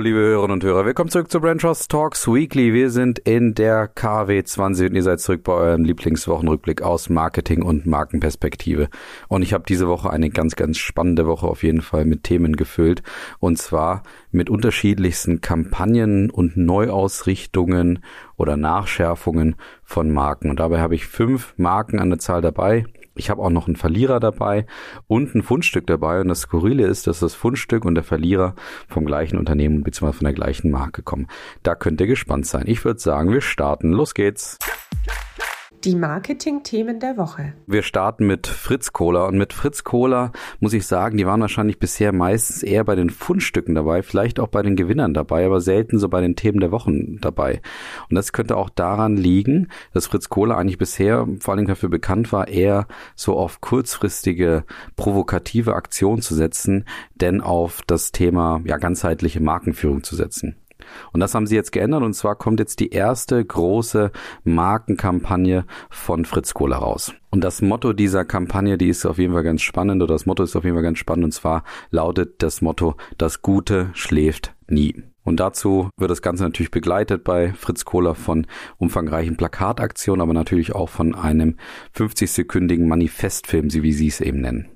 liebe Hörerinnen und Hörer, willkommen zurück zu Brand Trust Talks Weekly. Wir sind in der KW 20 und ihr seid zurück bei eurem Lieblingswochenrückblick aus Marketing und Markenperspektive. Und ich habe diese Woche eine ganz, ganz spannende Woche auf jeden Fall mit Themen gefüllt. Und zwar mit unterschiedlichsten Kampagnen und Neuausrichtungen oder Nachschärfungen von Marken. Und dabei habe ich fünf Marken an der Zahl dabei, ich habe auch noch einen Verlierer dabei und ein Fundstück dabei. Und das Skurrile ist, dass das Fundstück und der Verlierer vom gleichen Unternehmen bzw. von der gleichen Marke kommen. Da könnt ihr gespannt sein. Ich würde sagen, wir starten. Los geht's. Die Marketing-Themen der Woche. Wir starten mit Fritz Cola und mit Fritz Cola muss ich sagen, die waren wahrscheinlich bisher meistens eher bei den Fundstücken dabei, vielleicht auch bei den Gewinnern dabei, aber selten so bei den Themen der Wochen dabei. Und das könnte auch daran liegen, dass Fritz Cola eigentlich bisher vor Dingen dafür bekannt war, eher so auf kurzfristige provokative Aktionen zu setzen, denn auf das Thema ja ganzheitliche Markenführung zu setzen. Und das haben sie jetzt geändert und zwar kommt jetzt die erste große Markenkampagne von Fritz Kohler raus. Und das Motto dieser Kampagne, die ist auf jeden Fall ganz spannend oder das Motto ist auf jeden Fall ganz spannend und zwar lautet das Motto, das Gute schläft nie. Und dazu wird das Ganze natürlich begleitet bei Fritz Kohler von umfangreichen Plakataktionen, aber natürlich auch von einem 50-sekündigen Manifestfilm, wie sie es eben nennen.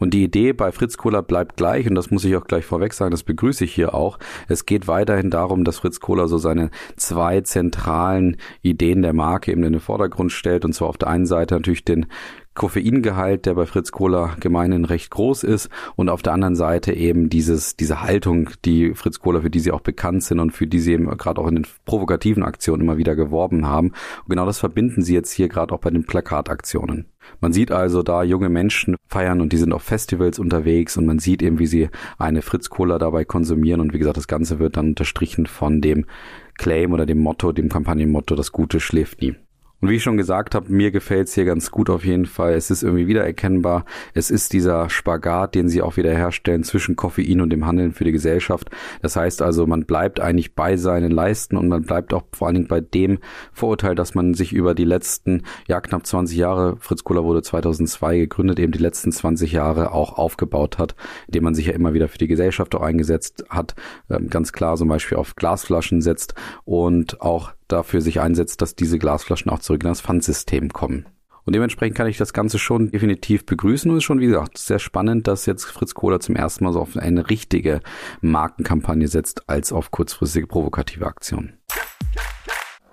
Und die Idee bei Fritz Kohler bleibt gleich und das muss ich auch gleich vorweg sagen, das begrüße ich hier auch. Es geht weiterhin darum, dass Fritz Kohler so seine zwei zentralen Ideen der Marke eben in den Vordergrund stellt und zwar auf der einen Seite natürlich den Koffeingehalt, der bei Fritz Cola gemeinhin recht groß ist und auf der anderen Seite eben dieses, diese Haltung, die Fritz Cola, für die sie auch bekannt sind und für die sie eben gerade auch in den provokativen Aktionen immer wieder geworben haben. Und genau das verbinden sie jetzt hier gerade auch bei den Plakataktionen. Man sieht also da junge Menschen feiern und die sind auf Festivals unterwegs und man sieht eben, wie sie eine Fritz Cola dabei konsumieren und wie gesagt, das Ganze wird dann unterstrichen von dem Claim oder dem Motto, dem Kampagnenmotto, das Gute schläft nie. Und wie ich schon gesagt habe, mir gefällt's hier ganz gut auf jeden Fall. Es ist irgendwie wiedererkennbar. Es ist dieser Spagat, den sie auch wieder herstellen zwischen Koffein und dem Handeln für die Gesellschaft. Das heißt also, man bleibt eigentlich bei seinen Leisten und man bleibt auch vor allen Dingen bei dem Vorurteil, dass man sich über die letzten, ja knapp 20 Jahre, Fritz Kohler wurde 2002 gegründet, eben die letzten 20 Jahre auch aufgebaut hat, indem man sich ja immer wieder für die Gesellschaft auch eingesetzt hat, ähm, ganz klar zum Beispiel auf Glasflaschen setzt und auch dafür sich einsetzt, dass diese Glasflaschen auch zurück in das Pfandsystem kommen. Und dementsprechend kann ich das Ganze schon definitiv begrüßen und es ist schon, wie gesagt, sehr spannend, dass jetzt Fritz Kohler zum ersten Mal so auf eine richtige Markenkampagne setzt, als auf kurzfristige provokative Aktionen.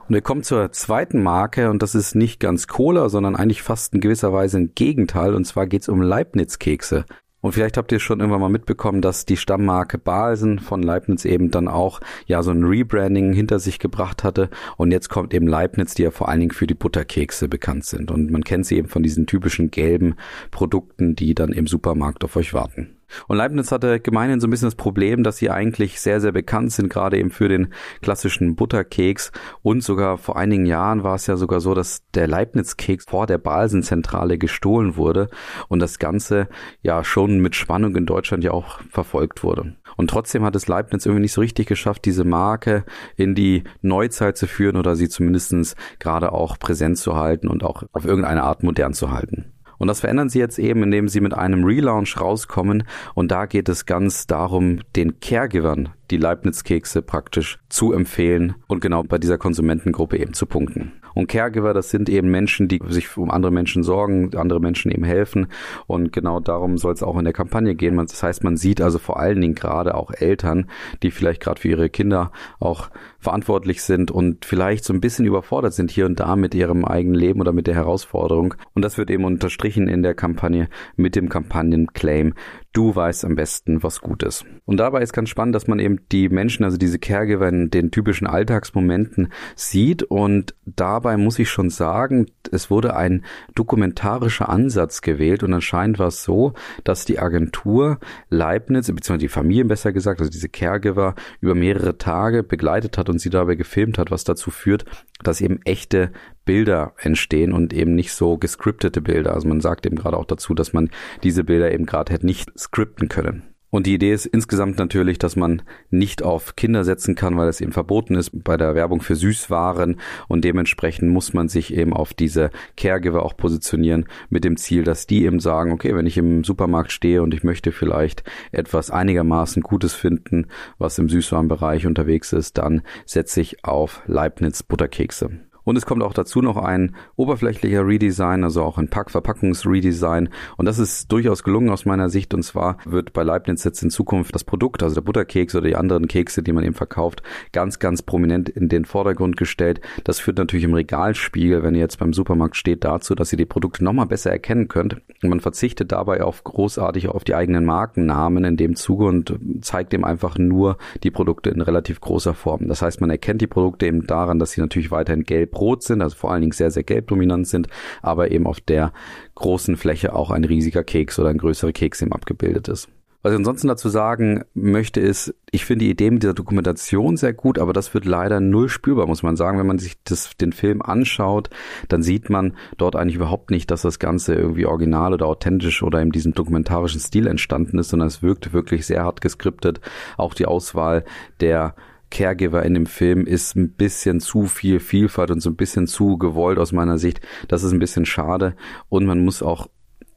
Und wir kommen zur zweiten Marke und das ist nicht ganz Cola, sondern eigentlich fast in gewisser Weise ein Gegenteil und zwar geht es um Leibniz-Kekse. Und vielleicht habt ihr schon irgendwann mal mitbekommen, dass die Stammmarke Balsen von Leibniz eben dann auch ja so ein Rebranding hinter sich gebracht hatte. Und jetzt kommt eben Leibniz, die ja vor allen Dingen für die Butterkekse bekannt sind. Und man kennt sie eben von diesen typischen gelben Produkten, die dann im Supermarkt auf euch warten. Und Leibniz hatte gemeinhin so ein bisschen das Problem, dass sie eigentlich sehr, sehr bekannt sind, gerade eben für den klassischen Butterkeks. Und sogar vor einigen Jahren war es ja sogar so, dass der Leibniz-Keks vor der Balsenzentrale gestohlen wurde und das Ganze ja schon mit Spannung in Deutschland ja auch verfolgt wurde. Und trotzdem hat es Leibniz irgendwie nicht so richtig geschafft, diese Marke in die Neuzeit zu führen oder sie zumindestens gerade auch präsent zu halten und auch auf irgendeine Art modern zu halten. Und das verändern sie jetzt eben, indem sie mit einem Relaunch rauskommen. Und da geht es ganz darum, den Caregivern die Leibniz-Kekse praktisch zu empfehlen und genau bei dieser Konsumentengruppe eben zu punkten. Und Caregiver, das sind eben Menschen, die sich um andere Menschen sorgen, andere Menschen eben helfen. Und genau darum soll es auch in der Kampagne gehen. Das heißt, man sieht also vor allen Dingen gerade auch Eltern, die vielleicht gerade für ihre Kinder auch verantwortlich sind und vielleicht so ein bisschen überfordert sind hier und da mit ihrem eigenen Leben oder mit der Herausforderung. Und das wird eben unterstrichen in der Kampagne mit dem Kampagnenclaim du weißt am besten, was gut ist. Und dabei ist ganz spannend, dass man eben die Menschen, also diese Caregiver in den typischen Alltagsmomenten sieht und dabei muss ich schon sagen, es wurde ein dokumentarischer Ansatz gewählt und anscheinend war es so, dass die Agentur Leibniz, beziehungsweise die Familien besser gesagt, also diese Caregiver über mehrere Tage begleitet hat und sie dabei gefilmt hat, was dazu führt, dass eben echte Bilder entstehen und eben nicht so gescriptete Bilder. Also man sagt eben gerade auch dazu, dass man diese Bilder eben gerade hätte nicht skripten können. Und die Idee ist insgesamt natürlich, dass man nicht auf Kinder setzen kann, weil es eben verboten ist bei der Werbung für Süßwaren und dementsprechend muss man sich eben auf diese Caregiver auch positionieren mit dem Ziel, dass die eben sagen, okay, wenn ich im Supermarkt stehe und ich möchte vielleicht etwas einigermaßen Gutes finden, was im Süßwarenbereich unterwegs ist, dann setze ich auf Leibniz Butterkekse. Und es kommt auch dazu noch ein oberflächlicher Redesign, also auch ein Packverpackungsredesign. Und das ist durchaus gelungen aus meiner Sicht. Und zwar wird bei Leibniz jetzt in Zukunft das Produkt, also der Butterkeks oder die anderen Kekse, die man eben verkauft, ganz, ganz prominent in den Vordergrund gestellt. Das führt natürlich im Regalspiegel, wenn ihr jetzt beim Supermarkt steht, dazu, dass ihr die Produkte nochmal besser erkennen könnt. Und man verzichtet dabei auf großartig auf die eigenen Markennamen in dem Zuge und zeigt eben einfach nur die Produkte in relativ großer Form. Das heißt, man erkennt die Produkte eben daran, dass sie natürlich weiterhin gelb rot sind, also vor allen Dingen sehr, sehr gelbdominant sind, aber eben auf der großen Fläche auch ein riesiger Keks oder ein größerer Keks eben abgebildet ist. Was ich ansonsten dazu sagen möchte, ist, ich finde die Idee mit dieser Dokumentation sehr gut, aber das wird leider null spürbar, muss man sagen. Wenn man sich das, den Film anschaut, dann sieht man dort eigentlich überhaupt nicht, dass das Ganze irgendwie original oder authentisch oder in diesem dokumentarischen Stil entstanden ist, sondern es wirkt wirklich sehr hart geskriptet. Auch die Auswahl der Caregiver in dem Film ist ein bisschen zu viel Vielfalt und so ein bisschen zu gewollt aus meiner Sicht. Das ist ein bisschen schade und man muss auch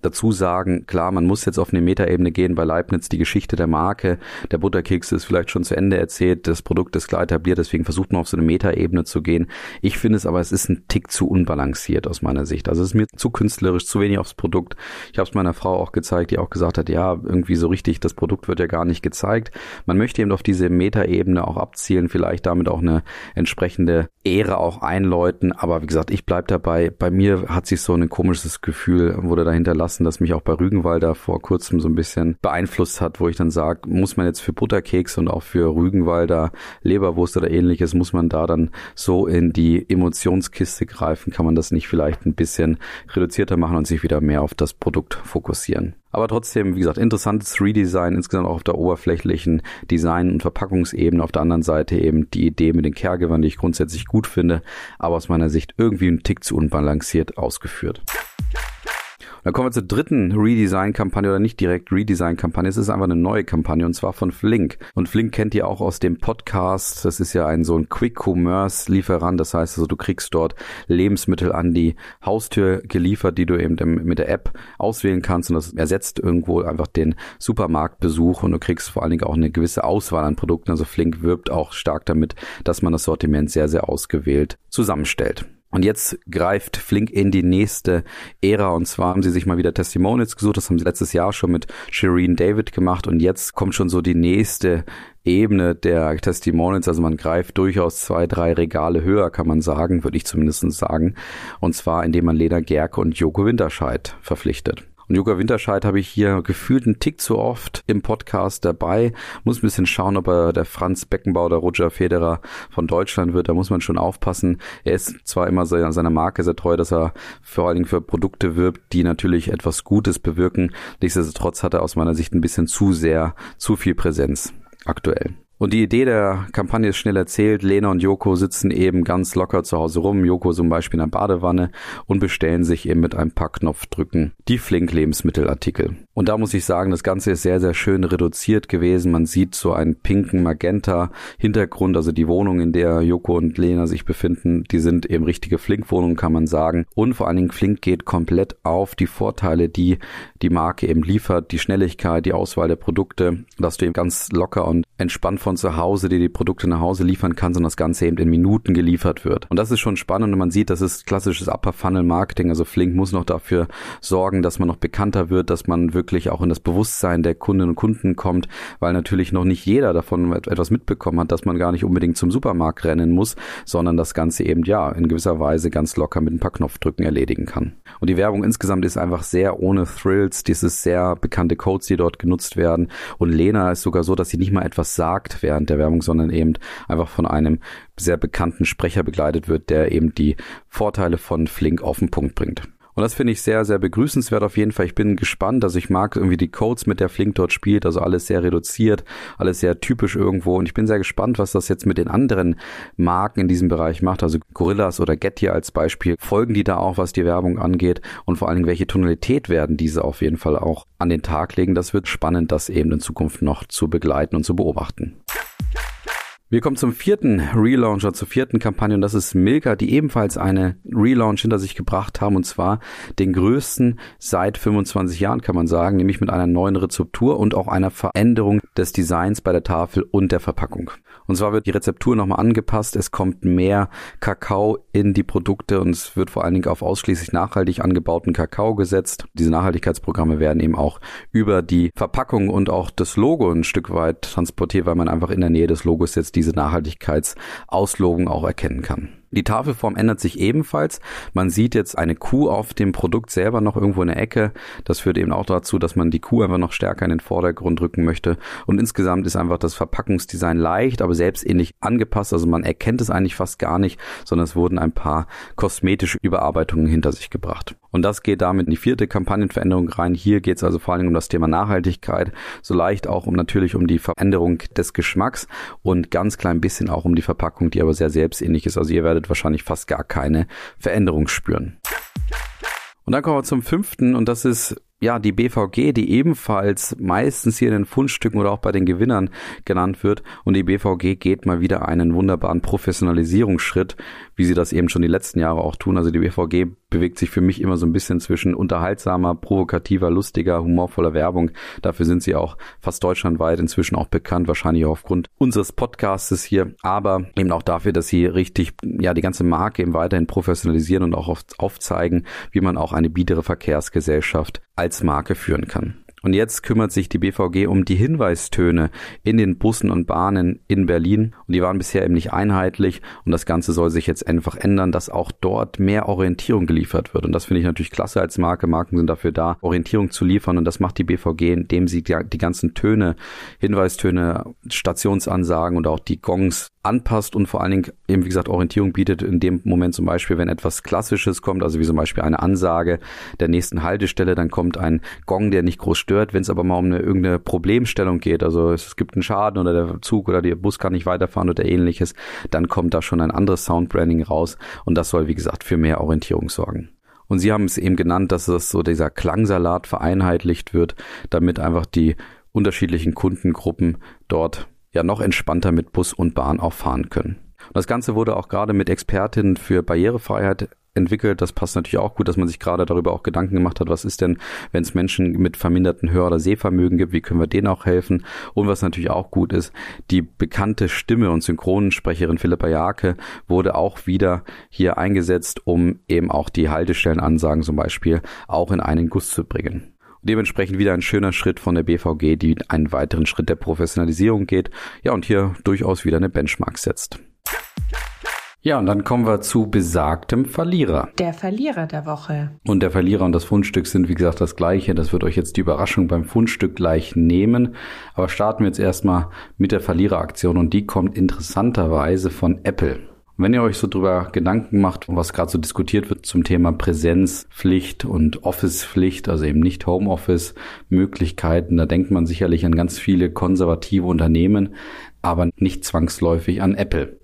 dazu sagen, klar, man muss jetzt auf eine Metaebene gehen bei Leibniz. Die Geschichte der Marke, der Butterkeks ist vielleicht schon zu Ende erzählt, das Produkt ist klar etabliert, deswegen versucht man auf so eine Metaebene zu gehen. Ich finde es aber, es ist ein Tick zu unbalanciert aus meiner Sicht. Also es ist mir zu künstlerisch, zu wenig aufs Produkt. Ich habe es meiner Frau auch gezeigt, die auch gesagt hat, ja, irgendwie so richtig, das Produkt wird ja gar nicht gezeigt. Man möchte eben auf diese Metaebene auch abzielen, vielleicht damit auch eine entsprechende Ehre auch einläuten. Aber wie gesagt, ich bleib dabei. Bei mir hat sich so ein komisches Gefühl, wurde dahinter lassen lassen, das mich auch bei Rügenwalder vor kurzem so ein bisschen beeinflusst hat, wo ich dann sage, muss man jetzt für Butterkeks und auch für Rügenwalder Leberwurst oder ähnliches, muss man da dann so in die Emotionskiste greifen? Kann man das nicht vielleicht ein bisschen reduzierter machen und sich wieder mehr auf das Produkt fokussieren? Aber trotzdem, wie gesagt, interessantes Redesign, insgesamt auch auf der oberflächlichen Design- und Verpackungsebene. Auf der anderen Seite eben die Idee mit den Caregivern, die ich grundsätzlich gut finde, aber aus meiner Sicht irgendwie ein Tick zu unbalanciert ausgeführt. Dann kommen wir zur dritten Redesign-Kampagne oder nicht direkt Redesign-Kampagne. Es ist einfach eine neue Kampagne und zwar von Flink. Und Flink kennt ihr auch aus dem Podcast. Das ist ja ein so ein Quick-Commerce-Lieferant. Das heißt also, du kriegst dort Lebensmittel an die Haustür geliefert, die du eben mit der App auswählen kannst. Und das ersetzt irgendwo einfach den Supermarktbesuch und du kriegst vor allen Dingen auch eine gewisse Auswahl an Produkten. Also Flink wirbt auch stark damit, dass man das Sortiment sehr, sehr ausgewählt zusammenstellt. Und jetzt greift Flink in die nächste Ära. Und zwar haben sie sich mal wieder Testimonials gesucht, das haben sie letztes Jahr schon mit Shireen David gemacht. Und jetzt kommt schon so die nächste Ebene der Testimonials, also man greift durchaus zwei, drei Regale höher, kann man sagen, würde ich zumindest sagen, und zwar indem man Lena Gerke und Joko Winterscheid verpflichtet. Und Joko Winterscheid habe ich hier gefühlt einen Tick zu oft im Podcast dabei. Muss ein bisschen schauen, ob er der Franz Beckenbauer oder Roger Federer von Deutschland wird. Da muss man schon aufpassen. Er ist zwar immer seiner Marke sehr treu, dass er vor allen Dingen für Produkte wirbt, die natürlich etwas Gutes bewirken. Nichtsdestotrotz hat er aus meiner Sicht ein bisschen zu sehr, zu viel Präsenz aktuell. Und die Idee der Kampagne ist schnell erzählt. Lena und Joko sitzen eben ganz locker zu Hause rum. Joko zum Beispiel in der Badewanne und bestellen sich eben mit ein paar Knopfdrücken die Flink Lebensmittelartikel. Und da muss ich sagen, das Ganze ist sehr, sehr schön reduziert gewesen. Man sieht so einen pinken Magenta Hintergrund, also die Wohnung, in der Joko und Lena sich befinden, die sind eben richtige Flink-Wohnungen, kann man sagen. Und vor allen Dingen Flink geht komplett auf die Vorteile, die die Marke eben liefert, die Schnelligkeit, die Auswahl der Produkte, dass du eben ganz locker und entspannt von zu Hause dir die Produkte nach Hause liefern kannst und das Ganze eben in Minuten geliefert wird. Und das ist schon spannend und man sieht, das ist klassisches Upper Funnel Marketing. Also Flink muss noch dafür sorgen, dass man noch bekannter wird, dass man wirklich auch in das Bewusstsein der Kundinnen und Kunden kommt, weil natürlich noch nicht jeder davon etwas mitbekommen hat, dass man gar nicht unbedingt zum Supermarkt rennen muss, sondern das Ganze eben ja in gewisser Weise ganz locker mit ein paar Knopfdrücken erledigen kann. Und die Werbung insgesamt ist einfach sehr ohne Thrills, dieses sehr bekannte Codes, die dort genutzt werden. Und Lena ist sogar so, dass sie nicht mal etwas sagt während der Werbung, sondern eben einfach von einem sehr bekannten Sprecher begleitet wird, der eben die Vorteile von Flink auf den Punkt bringt. Und das finde ich sehr, sehr begrüßenswert auf jeden Fall. Ich bin gespannt. Also ich mag irgendwie die Codes, mit der Flink dort spielt. Also alles sehr reduziert, alles sehr typisch irgendwo. Und ich bin sehr gespannt, was das jetzt mit den anderen Marken in diesem Bereich macht. Also Gorillas oder Getty als Beispiel. Folgen die da auch, was die Werbung angeht? Und vor allen Dingen, welche Tonalität werden diese auf jeden Fall auch an den Tag legen? Das wird spannend, das eben in Zukunft noch zu begleiten und zu beobachten. Wir kommen zum vierten Relauncher, zur vierten Kampagne und das ist Milka, die ebenfalls eine Relaunch hinter sich gebracht haben und zwar den größten seit 25 Jahren kann man sagen, nämlich mit einer neuen Rezeptur und auch einer Veränderung des Designs bei der Tafel und der Verpackung. Und zwar wird die Rezeptur nochmal angepasst, es kommt mehr Kakao in die Produkte und es wird vor allen Dingen auf ausschließlich nachhaltig angebauten Kakao gesetzt. Diese Nachhaltigkeitsprogramme werden eben auch über die Verpackung und auch das Logo ein Stück weit transportiert, weil man einfach in der Nähe des Logos jetzt diese Nachhaltigkeitsauslogungen auch erkennen kann. Die Tafelform ändert sich ebenfalls. Man sieht jetzt eine Kuh auf dem Produkt selber noch irgendwo in der Ecke. Das führt eben auch dazu, dass man die Kuh einfach noch stärker in den Vordergrund rücken möchte. Und insgesamt ist einfach das Verpackungsdesign leicht, aber selbstähnlich angepasst. Also man erkennt es eigentlich fast gar nicht, sondern es wurden ein paar kosmetische Überarbeitungen hinter sich gebracht. Und das geht damit in die vierte Kampagnenveränderung rein. Hier geht es also vor allem um das Thema Nachhaltigkeit, so leicht auch um natürlich um die Veränderung des Geschmacks und ganz klein bisschen auch um die Verpackung, die aber sehr selbstähnlich ist. Also ihr werdet wahrscheinlich fast gar keine Veränderung spüren. Und dann kommen wir zum fünften und das ist ja, die BVG, die ebenfalls meistens hier in den Fundstücken oder auch bei den Gewinnern genannt wird. Und die BVG geht mal wieder einen wunderbaren Professionalisierungsschritt, wie sie das eben schon die letzten Jahre auch tun. Also die BVG bewegt sich für mich immer so ein bisschen zwischen unterhaltsamer, provokativer, lustiger, humorvoller Werbung. Dafür sind sie auch fast deutschlandweit inzwischen auch bekannt, wahrscheinlich auch aufgrund unseres Podcastes hier, aber eben auch dafür, dass sie richtig, ja, die ganze Marke eben weiterhin professionalisieren und auch aufzeigen, wie man auch eine biedere Verkehrsgesellschaft als Marke führen kann. Und jetzt kümmert sich die BVG um die Hinweistöne in den Bussen und Bahnen in Berlin. Und die waren bisher eben nicht einheitlich. Und das Ganze soll sich jetzt einfach ändern, dass auch dort mehr Orientierung geliefert wird. Und das finde ich natürlich klasse als Marke. Marken sind dafür da, Orientierung zu liefern. Und das macht die BVG, indem sie die ganzen Töne, Hinweistöne, Stationsansagen und auch die Gongs anpasst und vor allen Dingen eben, wie gesagt, Orientierung bietet in dem Moment zum Beispiel, wenn etwas Klassisches kommt, also wie zum Beispiel eine Ansage der nächsten Haltestelle, dann kommt ein Gong, der nicht groß stört. Wenn es aber mal um eine irgendeine Problemstellung geht, also es gibt einen Schaden oder der Zug oder der Bus kann nicht weiterfahren oder ähnliches, dann kommt da schon ein anderes Soundbranding raus und das soll, wie gesagt, für mehr Orientierung sorgen. Und Sie haben es eben genannt, dass es so dieser Klangsalat vereinheitlicht wird, damit einfach die unterschiedlichen Kundengruppen dort ja noch entspannter mit Bus und Bahn auch fahren können. Und das Ganze wurde auch gerade mit Expertinnen für Barrierefreiheit entwickelt. Das passt natürlich auch gut, dass man sich gerade darüber auch Gedanken gemacht hat, was ist denn, wenn es Menschen mit verminderten Hör- oder Sehvermögen gibt, wie können wir denen auch helfen? Und was natürlich auch gut ist, die bekannte Stimme und Synchronsprecherin Philippa Jake wurde auch wieder hier eingesetzt, um eben auch die Haltestellenansagen zum Beispiel auch in einen Guss zu bringen. Dementsprechend wieder ein schöner Schritt von der BVG, die einen weiteren Schritt der Professionalisierung geht. Ja, und hier durchaus wieder eine Benchmark setzt. Ja, und dann kommen wir zu besagtem Verlierer. Der Verlierer der Woche. Und der Verlierer und das Fundstück sind, wie gesagt, das gleiche. Das wird euch jetzt die Überraschung beim Fundstück gleich nehmen. Aber starten wir jetzt erstmal mit der Verliereraktion und die kommt interessanterweise von Apple. Wenn ihr euch so drüber Gedanken macht, was gerade so diskutiert wird zum Thema Präsenzpflicht und Office-Pflicht, also eben nicht Homeoffice-Möglichkeiten, da denkt man sicherlich an ganz viele konservative Unternehmen, aber nicht zwangsläufig an Apple.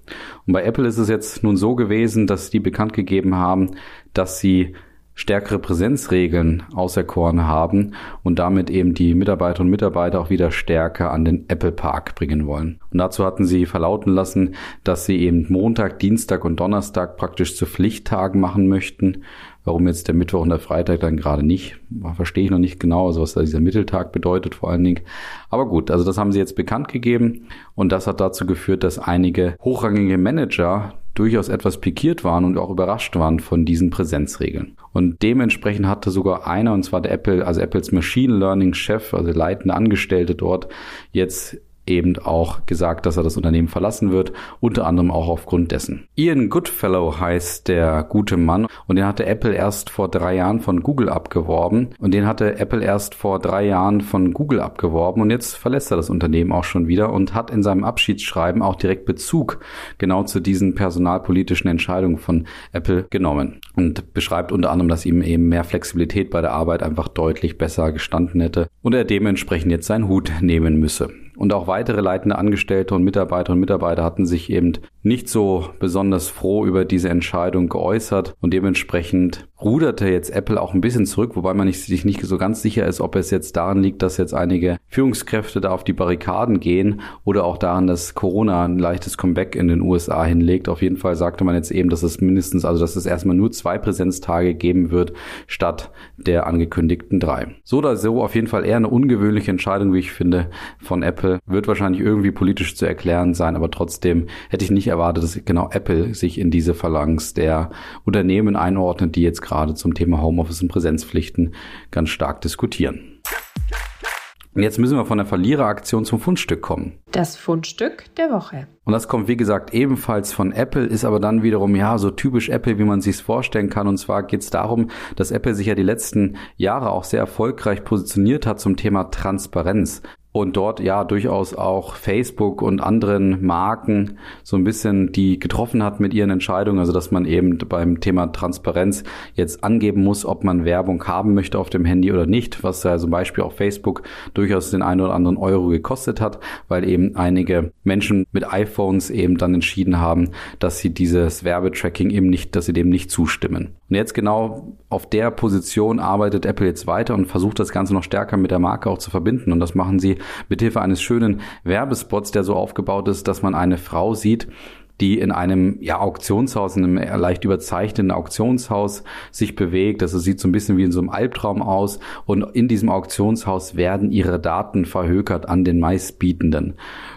Und bei Apple ist es jetzt nun so gewesen, dass die bekannt gegeben haben, dass sie stärkere Präsenzregeln auserkoren haben und damit eben die Mitarbeiterinnen und Mitarbeiter auch wieder stärker an den Apple Park bringen wollen. Und dazu hatten sie verlauten lassen, dass sie eben Montag, Dienstag und Donnerstag praktisch zu Pflichttagen machen möchten. Warum jetzt der Mittwoch und der Freitag dann gerade nicht, verstehe ich noch nicht genau, also was da dieser Mitteltag bedeutet vor allen Dingen. Aber gut, also das haben sie jetzt bekannt gegeben und das hat dazu geführt, dass einige hochrangige Manager durchaus etwas pikiert waren und auch überrascht waren von diesen Präsenzregeln. Und dementsprechend hatte sogar einer, und zwar der Apple, also Apples Machine Learning Chef, also leitende Angestellte dort, jetzt eben auch gesagt, dass er das Unternehmen verlassen wird, unter anderem auch aufgrund dessen. Ian Goodfellow heißt der gute Mann und den hatte Apple erst vor drei Jahren von Google abgeworben und den hatte Apple erst vor drei Jahren von Google abgeworben und jetzt verlässt er das Unternehmen auch schon wieder und hat in seinem Abschiedsschreiben auch direkt Bezug genau zu diesen personalpolitischen Entscheidungen von Apple genommen und beschreibt unter anderem, dass ihm eben mehr Flexibilität bei der Arbeit einfach deutlich besser gestanden hätte und er dementsprechend jetzt seinen Hut nehmen müsse. Und auch weitere leitende Angestellte und Mitarbeiter und Mitarbeiter hatten sich eben nicht so besonders froh über diese Entscheidung geäußert. Und dementsprechend ruderte jetzt Apple auch ein bisschen zurück, wobei man sich nicht so ganz sicher ist, ob es jetzt daran liegt, dass jetzt einige Führungskräfte da auf die Barrikaden gehen oder auch daran, dass Corona ein leichtes Comeback in den USA hinlegt. Auf jeden Fall sagte man jetzt eben, dass es mindestens, also dass es erstmal nur zwei Präsenztage geben wird, statt der angekündigten drei. So oder so auf jeden Fall eher eine ungewöhnliche Entscheidung, wie ich finde, von Apple. Wird wahrscheinlich irgendwie politisch zu erklären sein, aber trotzdem hätte ich nicht erwartet, dass genau Apple sich in diese Phalanx der Unternehmen einordnet, die jetzt gerade zum Thema Homeoffice und Präsenzpflichten ganz stark diskutieren. Und jetzt müssen wir von der Verliereraktion zum Fundstück kommen. Das Fundstück der Woche. Und das kommt, wie gesagt, ebenfalls von Apple, ist aber dann wiederum, ja, so typisch Apple, wie man sich vorstellen kann. Und zwar geht es darum, dass Apple sich ja die letzten Jahre auch sehr erfolgreich positioniert hat zum Thema Transparenz und dort ja durchaus auch Facebook und anderen Marken so ein bisschen die getroffen hat mit ihren Entscheidungen, also dass man eben beim Thema Transparenz jetzt angeben muss, ob man Werbung haben möchte auf dem Handy oder nicht, was ja zum Beispiel auch Facebook durchaus den einen oder anderen Euro gekostet hat, weil eben einige Menschen mit iPhones eben dann entschieden haben, dass sie dieses Werbetracking eben nicht, dass sie dem nicht zustimmen. Und jetzt genau auf der Position arbeitet Apple jetzt weiter und versucht das Ganze noch stärker mit der Marke auch zu verbinden. Und das machen sie mithilfe eines schönen Werbespots, der so aufgebaut ist, dass man eine Frau sieht, die in einem ja, Auktionshaus, in einem leicht überzeichneten Auktionshaus sich bewegt. Das sieht so ein bisschen wie in so einem Albtraum aus. Und in diesem Auktionshaus werden ihre Daten verhökert an den meistbietenden.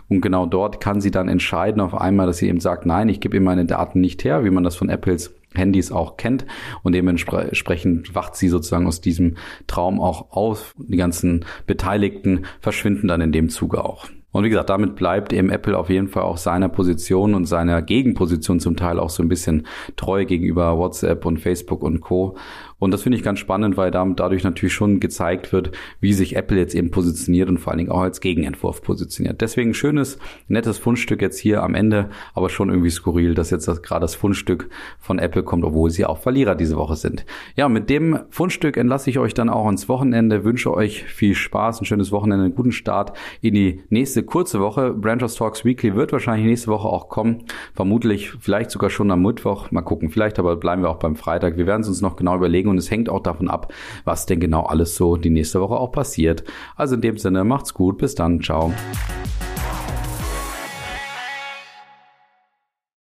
Und genau dort kann sie dann entscheiden auf einmal, dass sie eben sagt, nein, ich gebe ihm meine Daten nicht her, wie man das von Apples Handys auch kennt und dementsprechend wacht sie sozusagen aus diesem Traum auch auf. Die ganzen Beteiligten verschwinden dann in dem Zuge auch. Und wie gesagt, damit bleibt eben Apple auf jeden Fall auch seiner Position und seiner Gegenposition zum Teil auch so ein bisschen treu gegenüber WhatsApp und Facebook und Co. Und das finde ich ganz spannend, weil damit dadurch natürlich schon gezeigt wird, wie sich Apple jetzt eben positioniert und vor allen Dingen auch als Gegenentwurf positioniert. Deswegen schönes, nettes Fundstück jetzt hier am Ende, aber schon irgendwie skurril, dass jetzt das, gerade das Fundstück von Apple kommt, obwohl sie auch Verlierer diese Woche sind. Ja, mit dem Fundstück entlasse ich euch dann auch ins Wochenende, wünsche euch viel Spaß, ein schönes Wochenende, einen guten Start in die nächste kurze Woche. Branchers Talks Weekly wird wahrscheinlich nächste Woche auch kommen, vermutlich vielleicht sogar schon am Mittwoch, mal gucken, vielleicht aber bleiben wir auch beim Freitag. Wir werden es uns noch genau überlegen und es hängt auch davon ab, was denn genau alles so die nächste Woche auch passiert. Also in dem Sinne, macht's gut, bis dann, ciao.